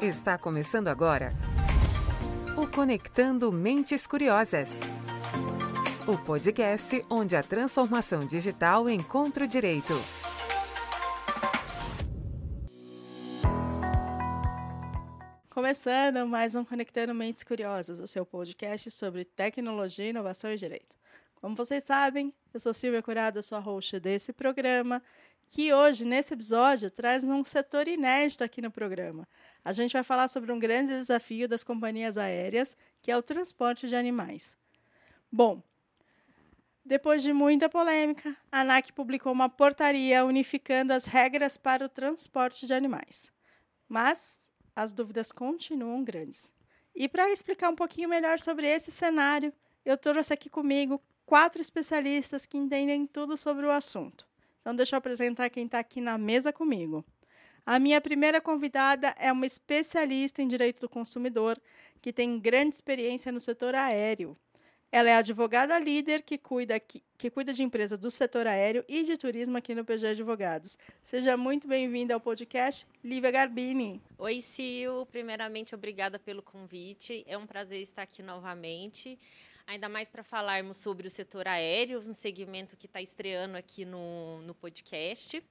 Está começando agora o Conectando Mentes Curiosas. O podcast onde a transformação digital encontra o direito. Começando mais um Conectando Mentes Curiosas, o seu podcast sobre tecnologia, inovação e direito. Como vocês sabem, eu sou Silvia Curado, sou a host desse programa, que hoje, nesse episódio, traz um setor inédito aqui no programa. A gente vai falar sobre um grande desafio das companhias aéreas, que é o transporte de animais. Bom, depois de muita polêmica, a ANAC publicou uma portaria unificando as regras para o transporte de animais. Mas as dúvidas continuam grandes. E para explicar um pouquinho melhor sobre esse cenário, eu trouxe aqui comigo quatro especialistas que entendem tudo sobre o assunto. Então, deixa eu apresentar quem está aqui na mesa comigo. A minha primeira convidada é uma especialista em direito do consumidor que tem grande experiência no setor aéreo. Ela é advogada líder que cuida, que, que cuida de empresas do setor aéreo e de turismo aqui no PG Advogados. Seja muito bem-vinda ao podcast, Lívia Garbini. Oi, Sil. Primeiramente, obrigada pelo convite. É um prazer estar aqui novamente ainda mais para falarmos sobre o setor aéreo, um segmento que está estreando aqui no, no podcast.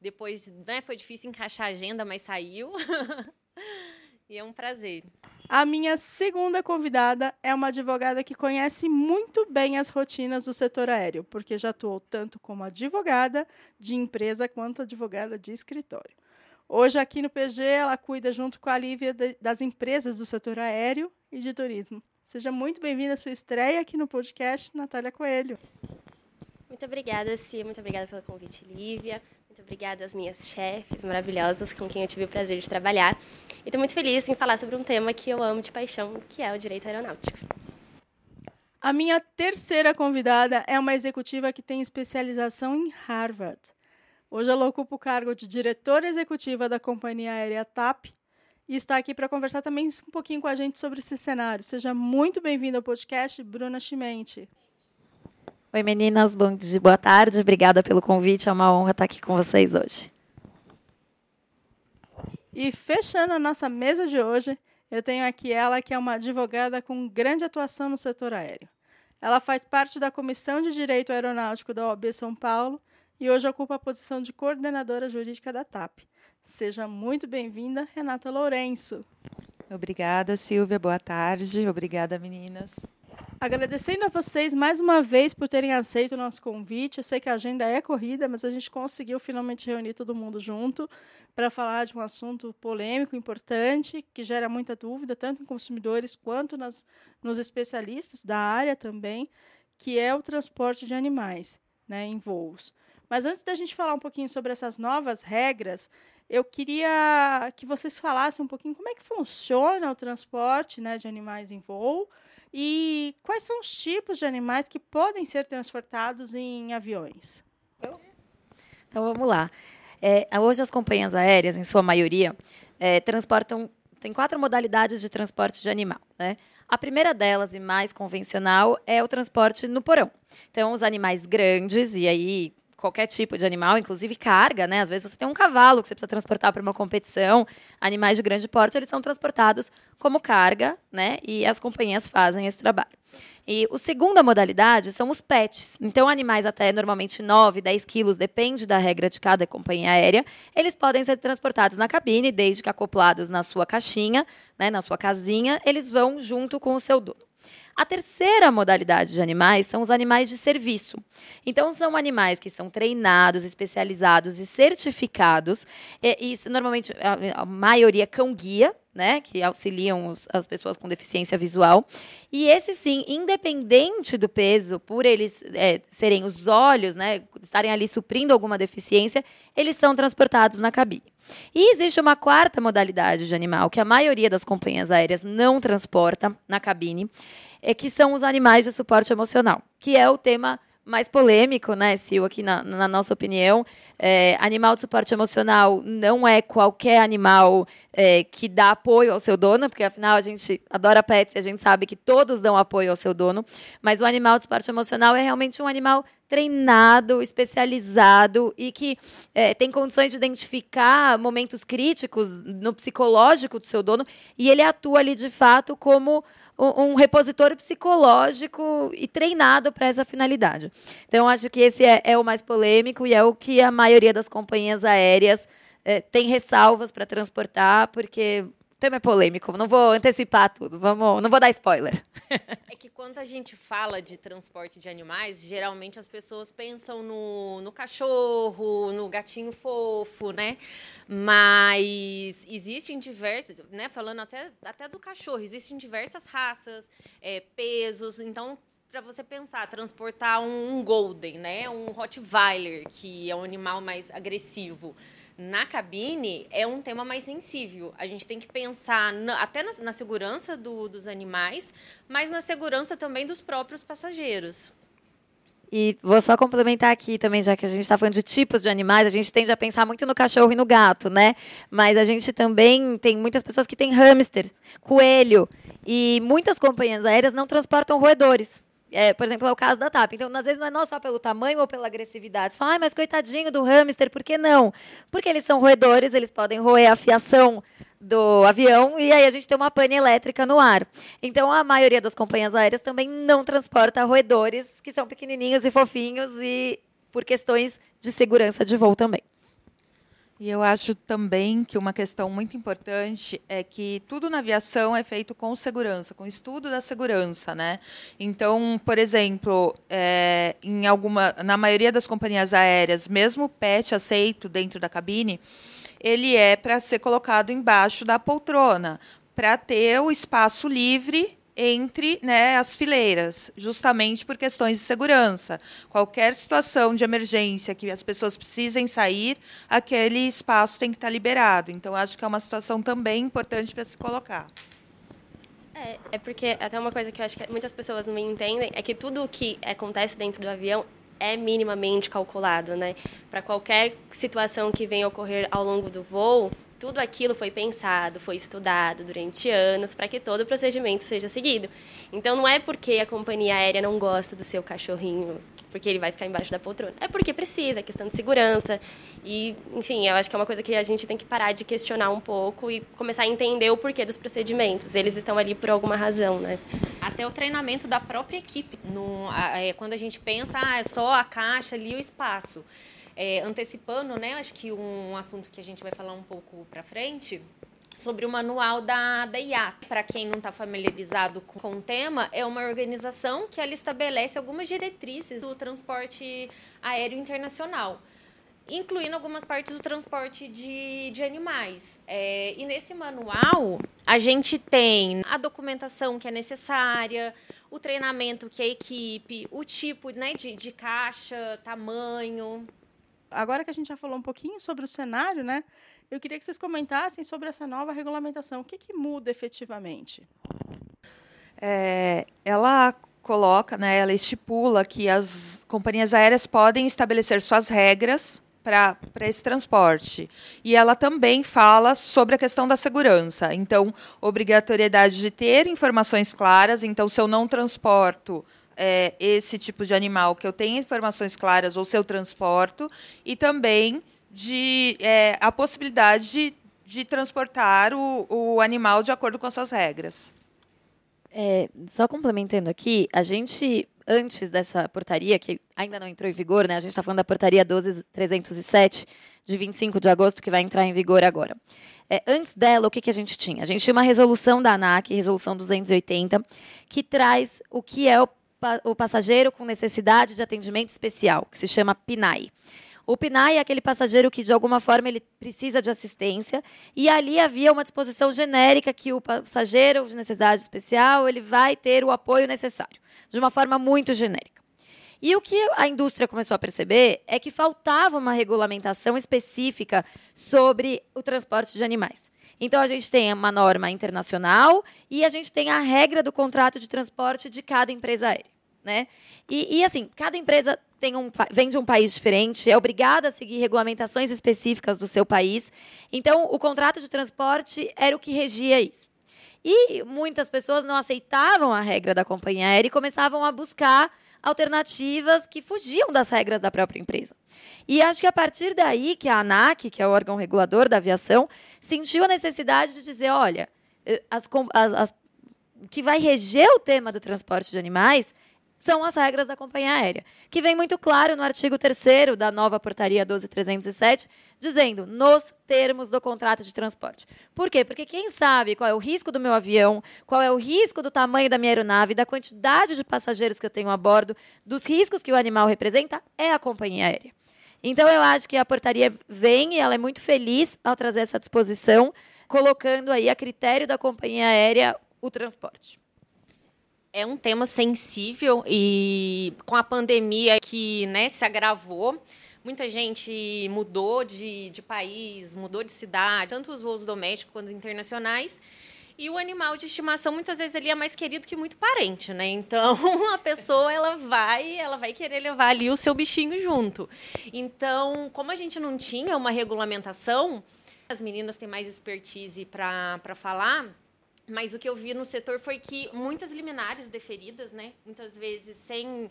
Depois, né, foi difícil encaixar a agenda, mas saiu. e é um prazer. A minha segunda convidada é uma advogada que conhece muito bem as rotinas do setor aéreo, porque já atuou tanto como advogada de empresa quanto advogada de escritório. Hoje, aqui no PG, ela cuida, junto com a Lívia, das empresas do setor aéreo e de turismo. Seja muito bem-vinda à sua estreia aqui no podcast, Natália Coelho. Muito obrigada, Cia. Muito obrigada pelo convite, Lívia. Muito obrigada às minhas chefes maravilhosas com quem eu tive o prazer de trabalhar. E estou muito feliz em falar sobre um tema que eu amo de paixão, que é o direito aeronáutico. A minha terceira convidada é uma executiva que tem especialização em Harvard. Hoje ela ocupa o cargo de diretora executiva da companhia aérea TAP e está aqui para conversar também um pouquinho com a gente sobre esse cenário. Seja muito bem-vinda ao podcast, Bruna Chimente. Oi, meninas, bom dia, boa tarde. Obrigada pelo convite. É uma honra estar aqui com vocês hoje. E fechando a nossa mesa de hoje, eu tenho aqui ela, que é uma advogada com grande atuação no setor aéreo. Ela faz parte da Comissão de Direito Aeronáutico da OAB São Paulo e hoje ocupa a posição de coordenadora jurídica da TAP. Seja muito bem-vinda, Renata Lourenço. Obrigada, Silvia. Boa tarde. Obrigada, meninas. Agradecendo a vocês mais uma vez por terem aceito o nosso convite. Eu sei que a agenda é corrida, mas a gente conseguiu finalmente reunir todo mundo junto para falar de um assunto polêmico, importante, que gera muita dúvida, tanto em consumidores quanto nas, nos especialistas da área também, que é o transporte de animais né, em voos. Mas antes da gente falar um pouquinho sobre essas novas regras, eu queria que vocês falassem um pouquinho como é que funciona o transporte né, de animais em voo e quais são os tipos de animais que podem ser transportados em aviões. Então vamos lá. É, hoje as companhias aéreas, em sua maioria, é, transportam. Tem quatro modalidades de transporte de animal. Né? A primeira delas, e mais convencional, é o transporte no porão. Então, os animais grandes, e aí qualquer tipo de animal, inclusive carga, né? Às vezes você tem um cavalo que você precisa transportar para uma competição, animais de grande porte, eles são transportados como carga, né? E as companhias fazem esse trabalho. E a segunda modalidade são os pets. Então, animais até normalmente 9, 10 quilos, depende da regra de cada companhia aérea, eles podem ser transportados na cabine, desde que acoplados na sua caixinha, né, na sua casinha, eles vão junto com o seu dono. A terceira modalidade de animais são os animais de serviço. Então, são animais que são treinados, especializados e certificados, e, e normalmente a, a maioria cão-guia, né, que auxiliam os, as pessoas com deficiência visual. E esse sim, independente do peso, por eles é, serem os olhos, né, estarem ali suprindo alguma deficiência, eles são transportados na cabine. E existe uma quarta modalidade de animal que a maioria das companhias aéreas não transporta na cabine, é que são os animais de suporte emocional, que é o tema mais polêmico, né, Sil, aqui na, na nossa opinião. É, animal de suporte emocional não é qualquer animal é, que dá apoio ao seu dono, porque afinal a gente adora pets e a gente sabe que todos dão apoio ao seu dono, mas o animal de suporte emocional é realmente um animal treinado, especializado e que é, tem condições de identificar momentos críticos no psicológico do seu dono e ele atua ali de fato como um, um repositório psicológico e treinado para essa finalidade. Então, acho que esse é, é, o mais polêmico e é o que a maioria das companhias aéreas é, tem ressalvas para transportar, porque tema é polêmico, não vou antecipar tudo, vamos, não vou dar spoiler. É que quando a gente fala de transporte de animais, geralmente as pessoas pensam no, no cachorro, no gatinho fofo, né? Mas existem diversas, né? Falando até, até do cachorro, existem diversas raças, é, pesos, então para você pensar, transportar um, um golden, né, um Rottweiler, que é um animal mais agressivo, na cabine é um tema mais sensível. A gente tem que pensar na, até na, na segurança do, dos animais, mas na segurança também dos próprios passageiros. E vou só complementar aqui também, já que a gente está falando de tipos de animais, a gente tende a pensar muito no cachorro e no gato, né? Mas a gente também tem muitas pessoas que têm hamster, coelho, e muitas companhias aéreas não transportam roedores. É, por exemplo, é o caso da TAP. Então, às vezes, não é só pelo tamanho ou pela agressividade. Você fala, ah, mas coitadinho do hamster, por que não? Porque eles são roedores, eles podem roer a fiação do avião e aí a gente tem uma pane elétrica no ar. Então, a maioria das companhias aéreas também não transporta roedores, que são pequenininhos e fofinhos e por questões de segurança de voo também. E eu acho também que uma questão muito importante é que tudo na aviação é feito com segurança, com estudo da segurança, né? Então, por exemplo, é, em alguma, na maioria das companhias aéreas, mesmo o PET aceito dentro da cabine, ele é para ser colocado embaixo da poltrona, para ter o espaço livre entre né, as fileiras, justamente por questões de segurança. Qualquer situação de emergência que as pessoas precisem sair, aquele espaço tem que estar liberado. Então, acho que é uma situação também importante para se colocar. É, é porque até uma coisa que eu acho que muitas pessoas não entendem é que tudo o que acontece dentro do avião é minimamente calculado, né? Para qualquer situação que venha ocorrer ao longo do voo, tudo aquilo foi pensado, foi estudado durante anos para que todo o procedimento seja seguido. Então não é porque a companhia aérea não gosta do seu cachorrinho, porque ele vai ficar embaixo da poltrona. É porque precisa, é questão de segurança. E, enfim, eu acho que é uma coisa que a gente tem que parar de questionar um pouco e começar a entender o porquê dos procedimentos. Eles estão ali por alguma razão, né? Até o treinamento da própria equipe. No, é, quando a gente pensa, ah, é só a caixa ali o espaço é, antecipando, né, acho que um assunto que a gente vai falar um pouco para frente, sobre o manual da, da. Para quem não está familiarizado com, com, o tema, é uma organização que ela estabelece algumas diretrizes do transporte aéreo internacional, incluindo algumas partes do transporte de, de animais. É, e nesse manual, a gente tem a documentação que é necessária, o treinamento que é a equipe, o tipo né, de, de caixa, tamanho, Agora que a gente já falou um pouquinho sobre o cenário, né? Eu queria que vocês comentassem sobre essa nova regulamentação. O que, que muda efetivamente? É, ela coloca, né, ela estipula que as companhias aéreas podem estabelecer suas regras para esse transporte. E ela também fala sobre a questão da segurança. Então, obrigatoriedade de ter informações claras. Então, se eu não transporto é, esse tipo de animal que eu tenha informações claras ou se eu transporto, e também de é, a possibilidade de, de transportar o, o, animal de acordo com as suas regras. É, só complementando aqui, a gente, antes dessa portaria, que ainda não entrou em vigor, né, a gente está falando da portaria 12307, de 25 de agosto, que vai entrar em vigor agora. É, antes dela, o que, que a gente tinha? A gente tinha uma resolução da ANAC, resolução 280, que traz o que é o o passageiro com necessidade de atendimento especial, que se chama PNAE. O PNAE é aquele passageiro que, de alguma forma, ele precisa de assistência. E ali havia uma disposição genérica que o passageiro de necessidade especial ele vai ter o apoio necessário, de uma forma muito genérica. E o que a indústria começou a perceber é que faltava uma regulamentação específica sobre o transporte de animais. Então, a gente tem uma norma internacional e a gente tem a regra do contrato de transporte de cada empresa aérea. Né? E, e assim, cada empresa tem um, vem de um país diferente, é obrigada a seguir regulamentações específicas do seu país. Então, o contrato de transporte era o que regia isso. E muitas pessoas não aceitavam a regra da companhia aérea e começavam a buscar alternativas que fugiam das regras da própria empresa. E acho que a partir daí que a ANAC, que é o órgão regulador da aviação, sentiu a necessidade de dizer, olha, eh, as, as, as, o que vai reger o tema do transporte de animais são as regras da companhia aérea, que vem muito claro no artigo 3 da nova portaria 12307, dizendo nos termos do contrato de transporte. Por quê? Porque quem sabe qual é o risco do meu avião, qual é o risco do tamanho da minha aeronave, da quantidade de passageiros que eu tenho a bordo, dos riscos que o animal representa, é a companhia aérea. Então eu acho que a portaria vem e ela é muito feliz ao trazer essa disposição, colocando aí a critério da companhia aérea o transporte. É um tema sensível e com a pandemia que né, se agravou, muita gente mudou de, de país, mudou de cidade, tanto os voos domésticos quanto internacionais. E o animal de estimação muitas vezes ele é mais querido que muito parente, né? Então a pessoa ela vai, ela vai querer levar ali o seu bichinho junto. Então, como a gente não tinha uma regulamentação, as meninas têm mais expertise para falar mas o que eu vi no setor foi que muitas liminares deferidas, né, muitas vezes sem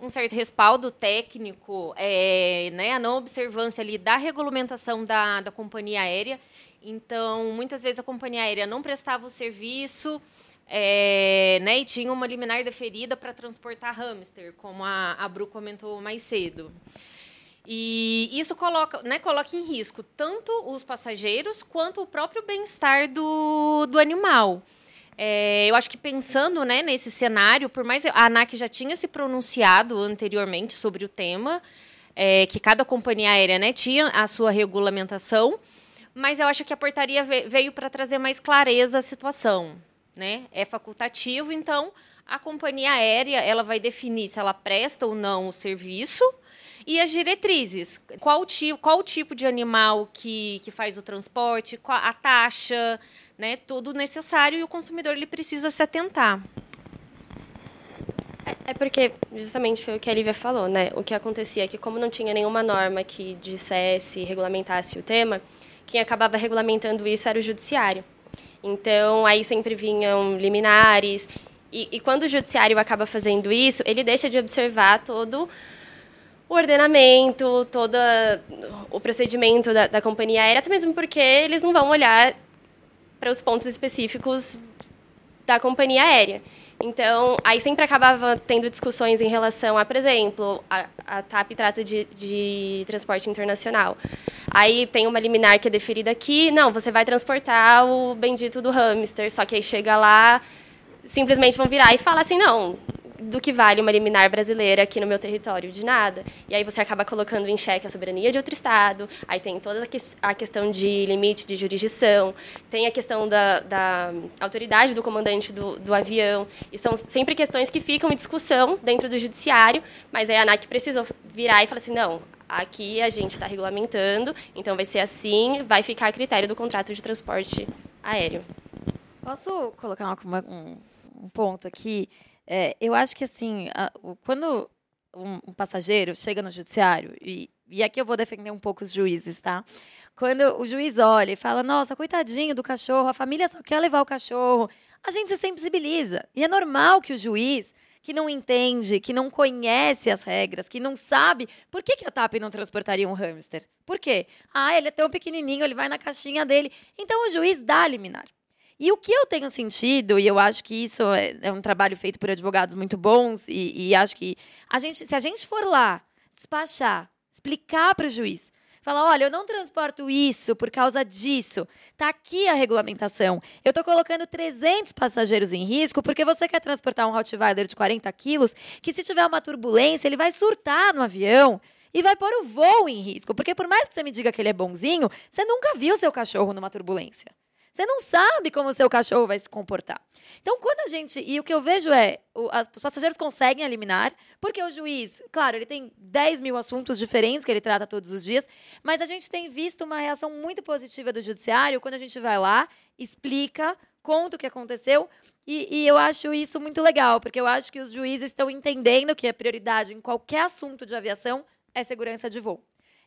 um certo respaldo técnico, é, né, a não observância ali da regulamentação da, da companhia aérea. Então, muitas vezes a companhia aérea não prestava o serviço é, né, e tinha uma liminar deferida para transportar hamster, como a, a Bru comentou mais cedo. E isso coloca, né, coloca em risco tanto os passageiros quanto o próprio bem-estar do, do animal. É, eu acho que pensando né, nesse cenário, por mais a ANAC já tinha se pronunciado anteriormente sobre o tema, é, que cada companhia aérea né, tinha a sua regulamentação, mas eu acho que a portaria veio para trazer mais clareza à situação. Né? É facultativo, então a companhia aérea ela vai definir se ela presta ou não o serviço e as diretrizes, qual, ti, qual o tipo de animal que, que faz o transporte, qual, a taxa, né, tudo necessário e o consumidor ele precisa se atentar. É, é porque, justamente, foi o que a Lívia falou, né? O que acontecia é que, como não tinha nenhuma norma que dissesse, regulamentasse o tema, quem acabava regulamentando isso era o judiciário. Então, aí sempre vinham liminares. E, e quando o judiciário acaba fazendo isso, ele deixa de observar todo o ordenamento, todo o procedimento da, da companhia aérea, até mesmo porque eles não vão olhar para os pontos específicos da companhia aérea. Então, aí sempre acabava tendo discussões em relação a, por exemplo, a, a TAP trata de, de, transporte internacional. Aí tem uma liminar que é deferida aqui, não, você vai transportar o bendito do hamster, só que aí chega lá, simplesmente vão virar e falar assim, não, do que vale uma liminar brasileira aqui no meu território? De nada. E aí você acaba colocando em xeque a soberania de outro Estado, aí tem toda a questão de limite de jurisdição, tem a questão da, da autoridade do comandante do, do, avião, e são sempre questões que ficam em discussão dentro do judiciário, mas aí a ANAC precisou virar e falar assim, não, aqui a gente está regulamentando, então vai ser assim, vai ficar a critério do contrato de transporte aéreo. Posso colocar uma, um, um ponto aqui? É, eu acho que, assim, a, quando um, um, passageiro chega no judiciário, e, e aqui eu vou defender um pouco os juízes, tá? Quando o juiz olha e fala, nossa, coitadinho do cachorro, a família só quer levar o cachorro, a gente se sensibiliza. E é normal que o juiz, que não entende, que não conhece as regras, que não sabe por que, que a TAP não transportaria um hamster. Por quê? Ah, ele é tão pequenininho, ele vai na caixinha dele. Então o juiz dá liminar. E o que eu tenho sentido, e eu acho que isso é, é um trabalho feito por advogados muito bons, e, e, acho que a gente, se a gente for lá despachar, explicar para o juiz, falar, olha, eu não transporto isso por causa disso, tá aqui a regulamentação. Eu estou colocando 300 passageiros em risco porque você quer transportar um Rottweiler de 40 quilos que se tiver uma turbulência ele vai surtar no avião e vai pôr o voo em risco. Porque por mais que você me diga que ele é bonzinho, você nunca viu seu cachorro numa turbulência. Você não sabe como o seu cachorro vai se comportar. Então, quando a gente. E o que eu vejo é. O, as, os passageiros conseguem eliminar, porque o juiz, claro, ele tem 10 mil assuntos diferentes que ele trata todos os dias, mas a gente tem visto uma reação muito positiva do judiciário quando a gente vai lá, explica, conta o que aconteceu. E, e, eu acho isso muito legal, porque eu acho que os juízes estão entendendo que a prioridade em qualquer assunto de aviação é segurança de voo.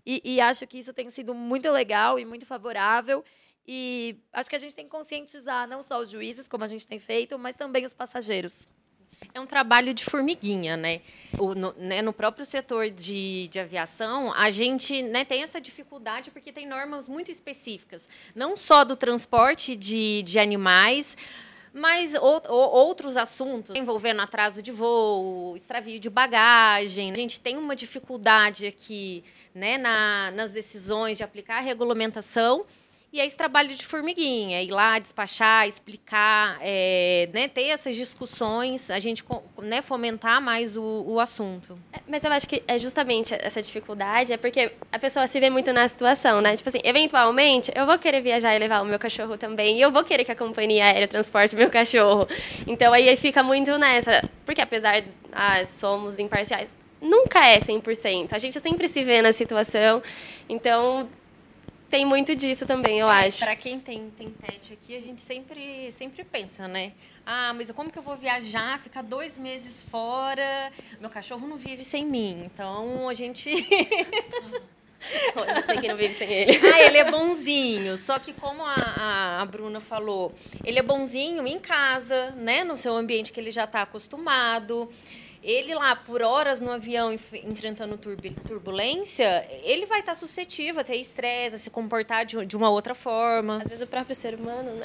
E, e acho que isso tem sido muito legal e muito favorável. E acho que a gente tem que conscientizar não só os juízes, como a gente tem feito, mas também os passageiros. É um trabalho de formiguinha, né? O, no, né, no, próprio setor de, de aviação, a gente né, tem essa dificuldade porque tem normas muito específicas, não só do transporte de, de animais, mas ou, ou, outros assuntos envolvendo atraso de voo, extravio de bagagem. A gente tem uma dificuldade aqui né, na, nas decisões de aplicar a regulamentação e é esse trabalho de formiguinha, ir lá despachar, explicar, é, né, ter essas discussões, a gente né, fomentar mais o, o assunto. É, mas eu acho que é justamente essa dificuldade, é porque a pessoa se vê muito na situação, né? Tipo assim, eventualmente, eu vou querer viajar e levar o meu cachorro também, e eu vou querer que a companhia aérea transporte o meu cachorro. Então aí fica muito nessa, porque apesar de ah, somos imparciais, nunca é 100%. A gente sempre se vê na situação. Então, tem muito disso também, eu acho. Para quem tem, tem pet aqui, a gente sempre, sempre pensa, né? Ah, mas como que eu vou viajar, ficar dois meses fora? Meu cachorro não vive sem mim. Então, a gente... Você que não vive sem ele. Ah, ele é bonzinho. Só que como a, a, a, Bruna falou, ele é bonzinho em casa, né? No seu ambiente que ele já está acostumado ele lá por horas no avião enfrentando turbulência, ele vai estar suscetível a ter estresse, a se comportar de, de uma outra forma. Às vezes o próprio ser humano, né?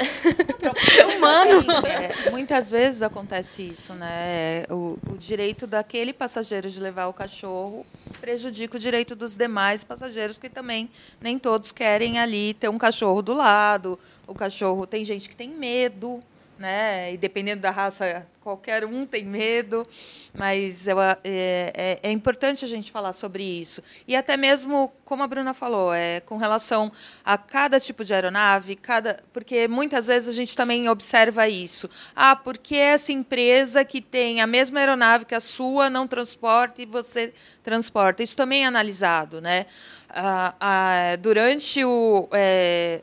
O próprio ser humano. É, muitas vezes acontece isso, né? O, o direito daquele passageiro de levar o cachorro prejudica o direito dos demais passageiros que também nem todos querem ali ter um cachorro do lado. O cachorro tem gente que tem medo, né? E dependendo da raça, qualquer um tem medo, mas é, é, é, importante a gente falar sobre isso. E até mesmo, como a Bruna falou, é, com relação a cada tipo de aeronave, cada, porque muitas vezes a gente também observa isso. Ah, porque essa empresa que tem a mesma aeronave que a sua não transporta e você transporta? Isso também é analisado, né? Ah, ah, durante o. É,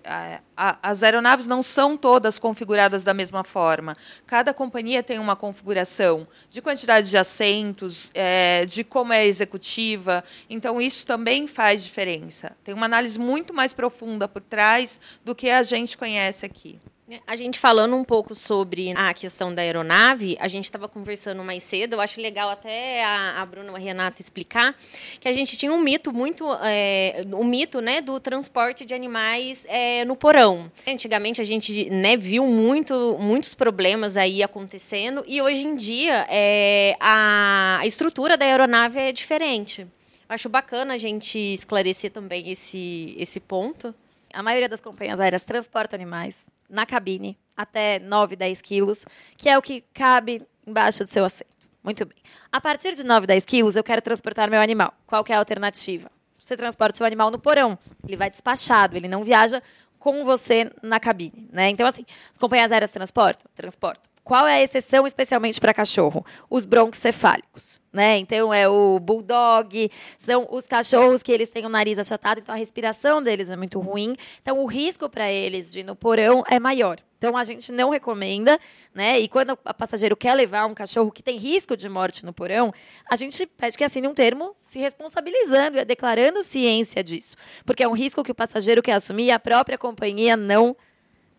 as aeronaves não são todas configuradas da mesma forma. Cada companhia tem uma configuração de quantidade de assentos, é, de como é executiva. Então, isso também faz diferença. Tem uma análise muito mais profunda por trás do que a gente conhece aqui. A gente falando um pouco sobre a questão da aeronave, a gente estava conversando mais cedo, eu acho legal até a, a Bruna e a Renata explicar, que a gente tinha um mito muito, é, um mito né, do transporte de animais é, no porão. Antigamente a gente né, viu muito, muitos problemas aí acontecendo e hoje em dia é, a, a estrutura da aeronave é diferente. Acho bacana a gente esclarecer também esse, esse ponto. A maioria das companhias aéreas transporta animais na cabine, até 9, 10 quilos, que é o que cabe embaixo do seu assento. Muito bem. A partir de 9, 10 quilos, eu quero transportar meu animal. Qual que é a alternativa? Você transporta seu animal no porão. Ele vai despachado, ele não viaja com você na cabine. Né? Então, assim, as companhias aéreas transportam? Transportam. Qual é a exceção especialmente para cachorro? Os bronquicefálicos, né? Então é o bulldog, são os cachorros que eles têm o nariz achatado, então a respiração deles é muito ruim. Então o risco para eles de ir no porão é maior. Então a gente não recomenda, né? E quando o passageiro quer levar um cachorro que tem risco de morte no porão, a gente pede que assine um termo se responsabilizando e declarando ciência disso, porque é um risco que o passageiro quer assumir e a própria companhia não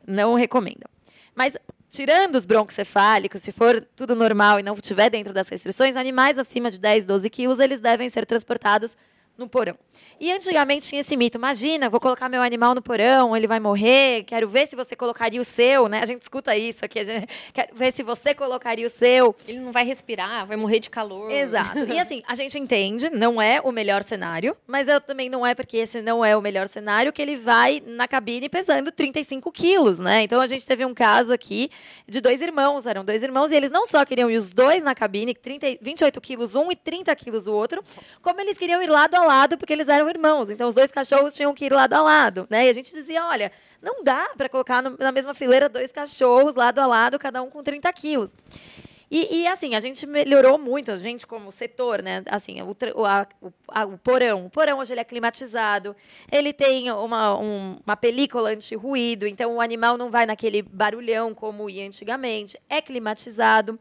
não recomenda. Mas tirando os broncocefálicos, se for tudo normal e não estiver dentro das restrições, animais acima de 10, 12 quilos, eles devem ser transportados no porão. E antigamente tinha esse mito: imagina, vou colocar meu animal no porão, ele vai morrer, quero ver se você colocaria o seu, né? A gente escuta isso aqui, gente quer ver se você colocaria o seu. Ele não vai respirar, vai morrer de calor. Exato. E assim, a gente entende, não é o melhor cenário, mas eu também não é porque esse não é o melhor cenário que ele vai na cabine pesando 35 quilos, né? Então a gente teve um caso aqui de dois irmãos, eram dois irmãos, e eles não só queriam ir os dois na cabine, 30, 28 quilos um e 30 quilos o outro, como eles queriam ir lado a lado porque eles eram irmãos. Então os dois cachorros tinham que ir lado a lado, né? E a gente dizia, olha, não dá para colocar no, na mesma fileira dois cachorros lado a lado, cada um com 30 quilos. E, e, assim, a gente melhorou muito, a gente como setor, né? Assim, o, a, o, a, o porão. O porão hoje ele é climatizado, ele tem uma, um, uma película anti-ruído, então o animal não vai naquele barulhão como ia antigamente, é climatizado.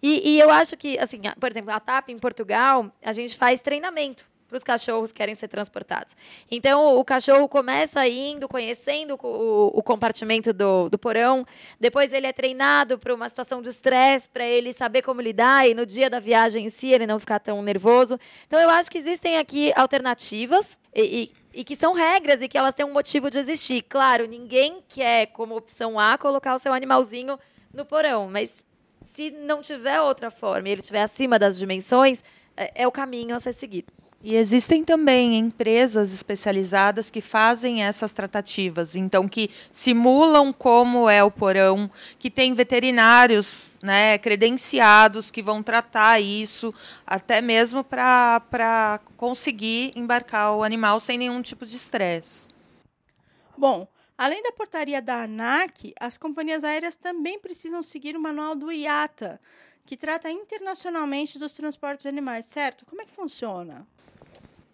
E, e eu acho que, assim, por exemplo, a TAP em Portugal, a gente faz treinamento para os cachorros que querem ser transportados. Então, o cachorro começa indo, conhecendo o, o compartimento do, do porão, depois ele é treinado para uma situação de estresse, para ele saber como lidar, e no dia da viagem em si ele não ficar tão nervoso. Então, eu acho que existem aqui alternativas, e, e, e que são regras e que elas têm um motivo de existir. Claro, ninguém quer, como opção A, colocar o seu animalzinho no porão, mas se não tiver outra forma e ele estiver acima das dimensões, é, é o caminho a ser seguido. E existem também empresas especializadas que fazem essas tratativas, então que simulam como é o porão, que tem veterinários né, credenciados que vão tratar isso, até mesmo para conseguir embarcar o animal sem nenhum tipo de estresse. Bom, além da portaria da ANAC, as companhias aéreas também precisam seguir o manual do IATA, que trata internacionalmente dos transportes de animais, certo? Como é que funciona?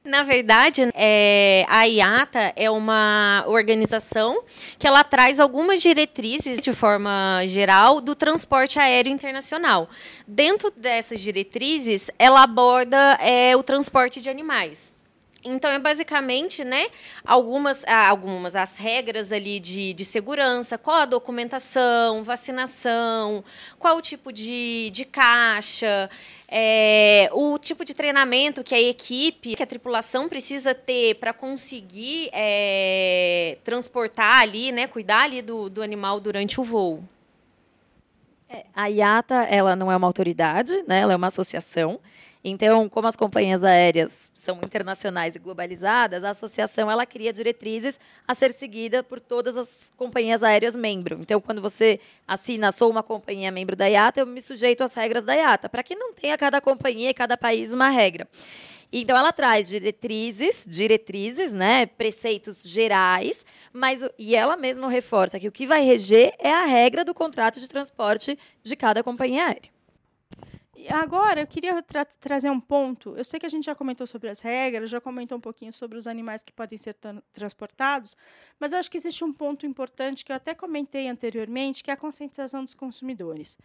Na verdade, é, a IATA é uma organização que ela traz algumas diretrizes de forma geral do transporte aéreo internacional. Dentro dessas diretrizes, ela aborda é, o transporte de animais. Então, é basicamente, né, algumas, ah, algumas as regras ali de, de segurança, qual a documentação, vacinação, qual o tipo de, de caixa, é, o tipo de treinamento que a equipe, que a tripulação precisa ter para conseguir é, transportar ali, né, cuidar ali do, do animal durante o voo. É, a IATA, ela não é uma autoridade, né, ela é uma associação. Então, como as companhias aéreas são internacionais e globalizadas, a associação ela cria diretrizes a ser seguida por todas as companhias aéreas membro. Então, quando você assina, sou uma companhia membro da IATA, eu me sujeito às regras da IATA, para que não tenha cada companhia e cada país uma regra. Então ela traz diretrizes, diretrizes, né, preceitos gerais, mas e ela mesma reforça que o que vai reger é a regra do contrato de transporte de cada companhia aérea. Agora, eu queria tra trazer um ponto. Eu sei que a gente já comentou sobre as regras, já comentou um pouquinho sobre os animais que podem ser transportados, mas eu acho que existe um ponto importante que eu até comentei anteriormente, que é a conscientização dos consumidores.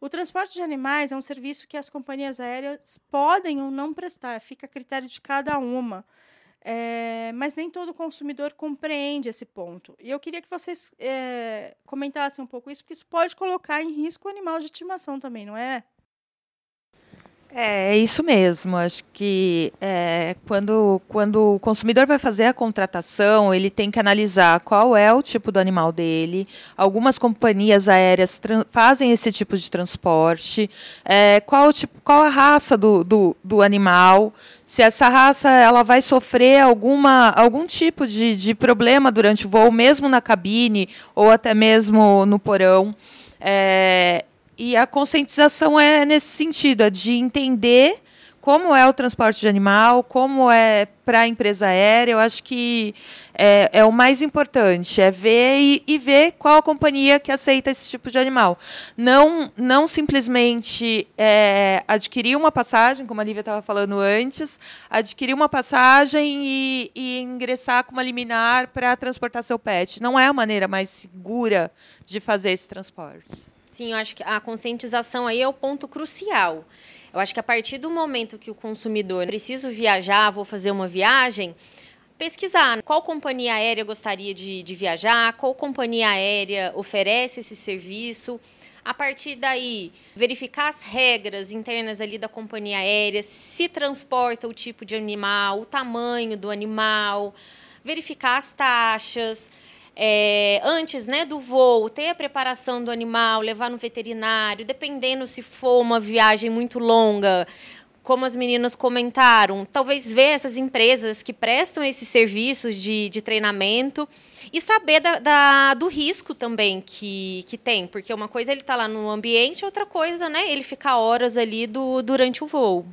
O transporte de animais é um serviço que as companhias aéreas podem ou não prestar, fica a critério de cada uma. É, mas nem todo consumidor compreende esse ponto. E eu queria que vocês é, comentassem um pouco isso, porque isso pode colocar em risco o animal de estimação também, não é? É, é isso mesmo. Acho que é, quando, quando o consumidor vai fazer a contratação, ele tem que analisar qual é o tipo do animal dele. Algumas companhias aéreas fazem esse tipo de transporte. É, qual, tipo, qual a raça do, do, do, animal? Se essa raça ela vai sofrer alguma, algum tipo de, de problema durante o voo, mesmo na cabine ou até mesmo no porão. É, e a conscientização é nesse sentido, é de entender como é o transporte de animal, como é para a empresa aérea. Eu acho que é, é, o mais importante, é ver e, e, ver qual a companhia que aceita esse tipo de animal. Não, não simplesmente é, adquirir uma passagem, como a Lívia estava falando antes, adquirir uma passagem e, e ingressar com uma liminar para transportar seu pet. Não é a maneira mais segura de fazer esse transporte. Sim, eu acho que a conscientização aí é o ponto crucial. Eu acho que a partir do momento que o consumidor preciso viajar, vou fazer uma viagem, pesquisar qual companhia aérea gostaria de, de viajar, qual companhia aérea oferece esse serviço. A partir daí, verificar as regras internas ali da companhia aérea, se transporta o tipo de animal, o tamanho do animal, verificar as taxas, é, antes né, do voo, ter a preparação do animal, levar no veterinário, dependendo se for uma viagem muito longa, como as meninas comentaram, talvez ver essas empresas que prestam esses serviços de, de treinamento e saber da, da, do risco também que, que tem, porque uma coisa é ele está lá no ambiente, outra coisa, né, ele ficar horas ali do, durante o voo.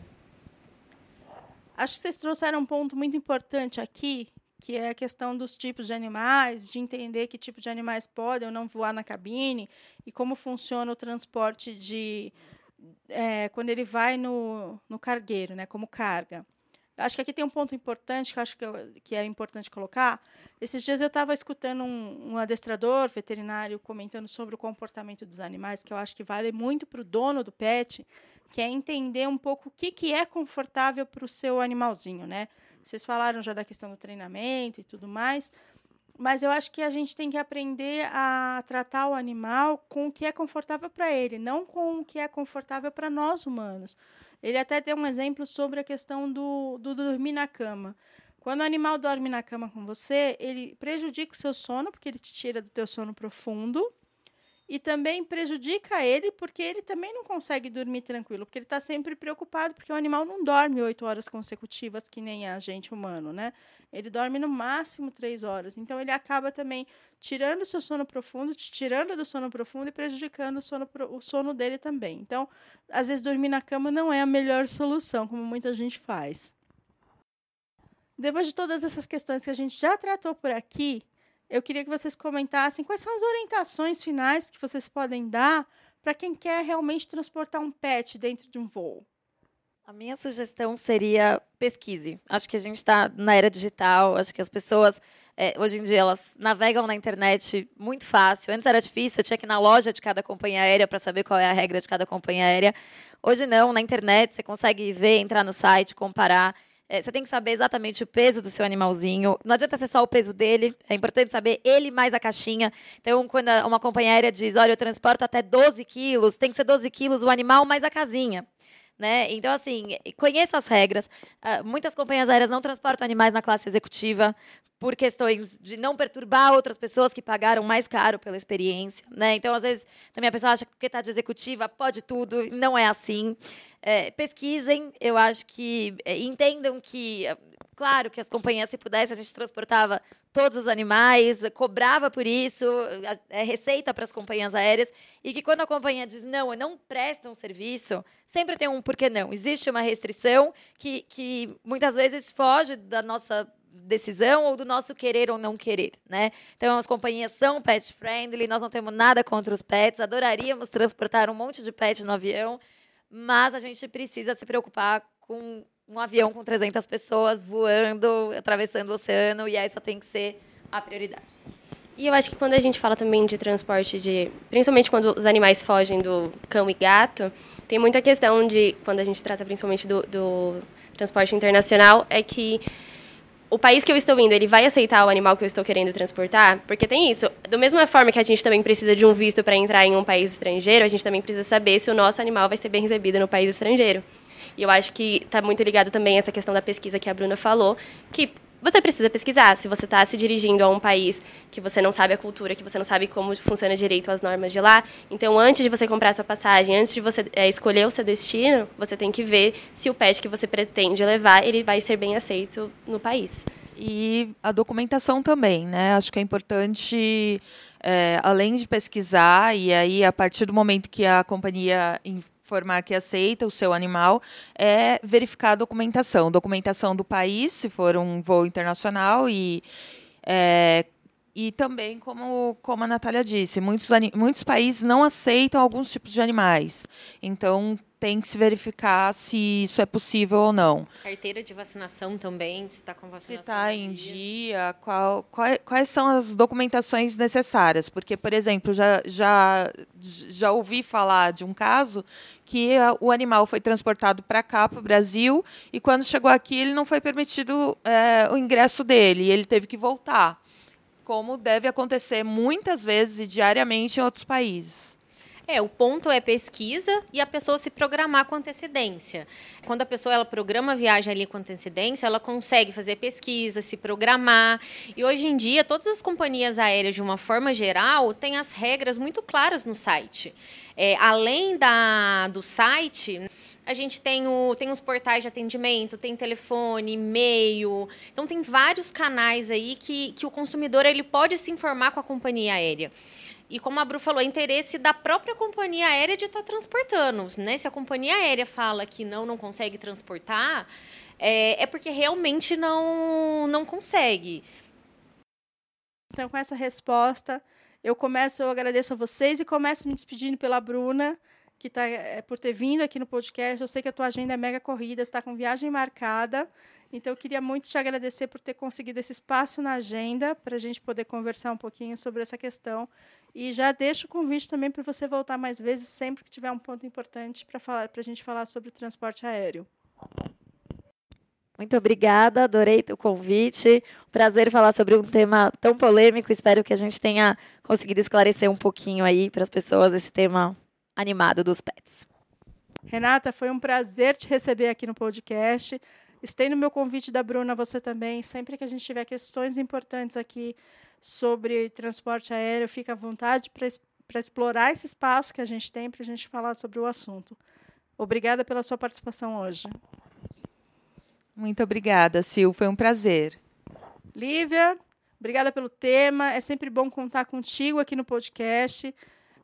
Acho que vocês trouxeram um ponto muito importante aqui, que é a questão dos tipos de animais, de entender que tipo de animais podem ou não voar na cabine e como funciona o transporte de é, quando ele vai no, no cargueiro, né, como carga. Acho que aqui tem um ponto importante que acho que, eu, que é importante colocar. Esses dias eu estava escutando um, um, adestrador veterinário comentando sobre o comportamento dos animais, que eu acho que vale muito para o dono do pet, que é entender um pouco o que, que é confortável para o seu animalzinho, né? Vocês falaram já da questão do treinamento e tudo mais, mas eu acho que a gente tem que aprender a tratar o animal com o que é confortável para ele, não com o que é confortável para nós humanos. Ele até deu um exemplo sobre a questão do, do dormir na cama. Quando o animal dorme na cama com você, ele prejudica o seu sono, porque ele te tira do teu sono profundo e também prejudica ele porque ele também não consegue dormir tranquilo, porque ele está sempre preocupado, porque o animal não dorme oito horas consecutivas que nem a gente humano, né? Ele dorme no máximo três horas. Então ele acaba também tirando o seu sono profundo, te tirando do sono profundo e prejudicando o sono, o sono dele também. Então, às vezes dormir na cama não é a melhor solução, como muita gente faz. Depois de todas essas questões que a gente já tratou por aqui, eu queria que vocês comentassem quais são as orientações finais que vocês podem dar para quem quer realmente transportar um pet dentro de um voo. A minha sugestão seria pesquise. Acho que a gente está na era digital, acho que as pessoas, é, hoje em dia, elas navegam na internet muito fácil. Antes era difícil, eu tinha que ir na loja de cada companhia aérea para saber qual é a regra de cada companhia aérea. Hoje não, na internet você consegue ver, entrar no site, comparar. É, você tem que saber exatamente o peso do seu animalzinho. Não adianta ser só o peso dele, é importante saber ele mais a caixinha. Então, quando uma companhia aérea diz, olha, eu transporto até 12 quilos, tem que ser 12 quilos o animal mais a casinha. Né? Então, assim, conheça as regras. Uh, muitas companhias aéreas não transportam animais na classe executiva por questões de não perturbar outras pessoas que pagaram mais caro pela experiência. Né? Então, às vezes, também a pessoa acha que porque está de executiva pode tudo, não é assim. É, pesquisem, eu acho que é, entendam que Claro que as companhias, se pudesse, a gente transportava todos os animais, cobrava por isso, é receita para as companhias aéreas, e que quando a companhia diz não, não prestam serviço, sempre tem um porquê não. Existe uma restrição que, que muitas vezes foge da nossa decisão ou do nosso querer ou não querer, né? Então as companhias são pet friendly, nós não temos nada contra os pets, adoraríamos transportar um monte de pet no avião, mas a gente precisa se preocupar com um avião com 300 pessoas voando, atravessando o oceano, e essa tem que ser a prioridade. E eu acho que quando a gente fala também de transporte de, principalmente quando os animais fogem do cão e gato, tem muita questão de quando a gente trata principalmente do, do transporte internacional é que o país que eu estou indo, ele vai aceitar o animal que eu estou querendo transportar? Porque tem isso. Da mesma forma que a gente também precisa de um visto para entrar em um país estrangeiro, a gente também precisa saber se o nosso animal vai ser bem recebido no país estrangeiro. E eu acho que está muito ligado também essa questão da pesquisa que a Bruna falou, que você precisa pesquisar. Se você está se dirigindo a um país que você não sabe a cultura, que você não sabe como funciona direito as normas de lá, então antes de você comprar sua passagem, antes de você é, escolher o seu destino, você tem que ver se o pet que você pretende levar ele vai ser bem aceito no país. E a documentação também, né? Acho que é importante, é, além de pesquisar, e aí a partir do momento que a companhia informar que aceita o seu animal, é verificar a documentação. Documentação do país, se for um voo internacional, e, é, e também, como, como a Natália disse, muitos, muitos países não aceitam alguns tipos de animais. Então, tem que se verificar se isso é possível ou não. Carteira de vacinação também, se está com vacinação. Se está em dia, dia qual, qual, quais são as documentações necessárias? Porque, por exemplo, já, já, já ouvi falar de um caso que o animal foi transportado para cá, para o Brasil, e quando chegou aqui ele não foi permitido é, o ingresso dele, e ele teve que voltar. Como deve acontecer muitas vezes e diariamente em outros países. É, o ponto é pesquisa e a pessoa se programar com antecedência. Quando a pessoa ela programa a viagem ali com antecedência, ela consegue fazer pesquisa, se programar. E hoje em dia, todas as companhias aéreas, de uma forma geral, têm as regras muito claras no site. É, além da, do site, a gente tem, o, tem os portais de atendimento, tem telefone, e-mail. Então, tem vários canais aí que, que o consumidor ele pode se informar com a companhia aérea. E como a Bru falou, é interesse da própria companhia aérea de estar tá transportando. Né? Se a companhia aérea fala que não, não consegue transportar, é, é porque realmente não, não consegue. Então, com essa resposta, eu começo, eu agradeço a vocês e começo me despedindo pela Bruna, que tá, é, por ter vindo aqui no podcast. Eu sei que a tua agenda é mega corrida, está com viagem marcada. Então, eu queria muito te agradecer por ter conseguido esse espaço na agenda para a gente poder conversar um pouquinho sobre essa questão. E já deixo o convite também para você voltar mais vezes, sempre que tiver um ponto importante para falar, para a gente falar sobre o transporte aéreo. Muito obrigada, adorei o convite. Prazer falar sobre um tema tão polêmico. Espero que a gente tenha conseguido esclarecer um pouquinho aí para as pessoas esse tema animado dos pets. Renata, foi um prazer te receber aqui no podcast. Estendo o meu convite da Bruna, você também. Sempre que a gente tiver questões importantes aqui sobre transporte aéreo, fica à vontade para explorar esse espaço que a gente tem para a gente falar sobre o assunto. Obrigada pela sua participação hoje. Muito obrigada, Sil. Foi um prazer. Lívia, obrigada pelo tema. É sempre bom contar contigo aqui no podcast.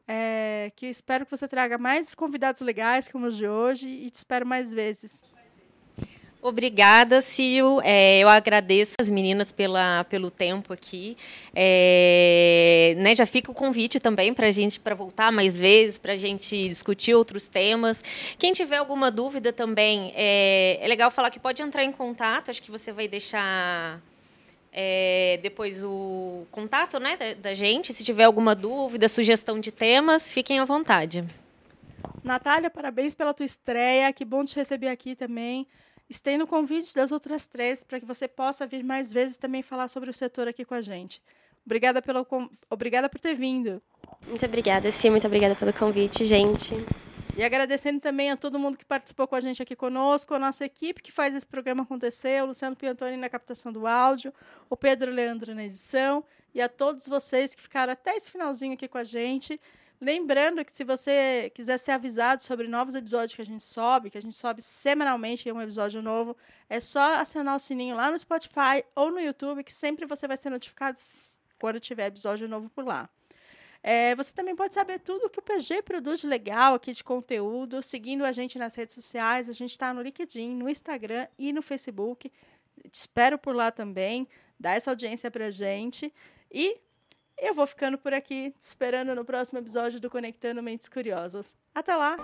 É, que espero que você traga mais convidados legais como os de hoje e te espero mais vezes. Obrigada, Sil. É, eu agradeço as meninas pela, pelo tempo aqui. É, né, já fica o convite também para a gente para voltar mais vezes, para a gente discutir outros temas. Quem tiver alguma dúvida também, é, é legal falar que pode entrar em contato. Acho que você vai deixar é, depois o contato né, da, da, gente. Se tiver alguma dúvida, sugestão de temas, fiquem à vontade. Natália, parabéns pela tua estreia. Que bom te receber aqui também. Estendo o convite das outras três para que você possa vir mais vezes também falar sobre o setor aqui com a gente. Obrigada, pelo, obrigada por ter vindo. Muito obrigada, sim. Muito obrigada pelo convite, gente. E agradecendo também a todo mundo que participou com a gente aqui conosco, a nossa equipe que faz esse programa acontecer, o Luciano Piantoni na captação do áudio, o Pedro Leandro na edição, e a todos vocês que ficaram até esse finalzinho aqui com a gente. Lembrando que se você quiser ser avisado sobre novos episódios que a gente sobe, que a gente sobe semanalmente um episódio novo, é só acionar o sininho lá no Spotify ou no YouTube, que sempre você vai ser notificado quando tiver episódio novo por lá. É, você também pode saber tudo o que o PG produz de legal aqui de conteúdo, seguindo a gente nas redes sociais. A gente está no LinkedIn, no Instagram e no Facebook. Te espero por lá também. Dá essa audiência para gente. E eu vou ficando por aqui, te esperando no próximo episódio do Conectando Mentes Curiosas. Até lá!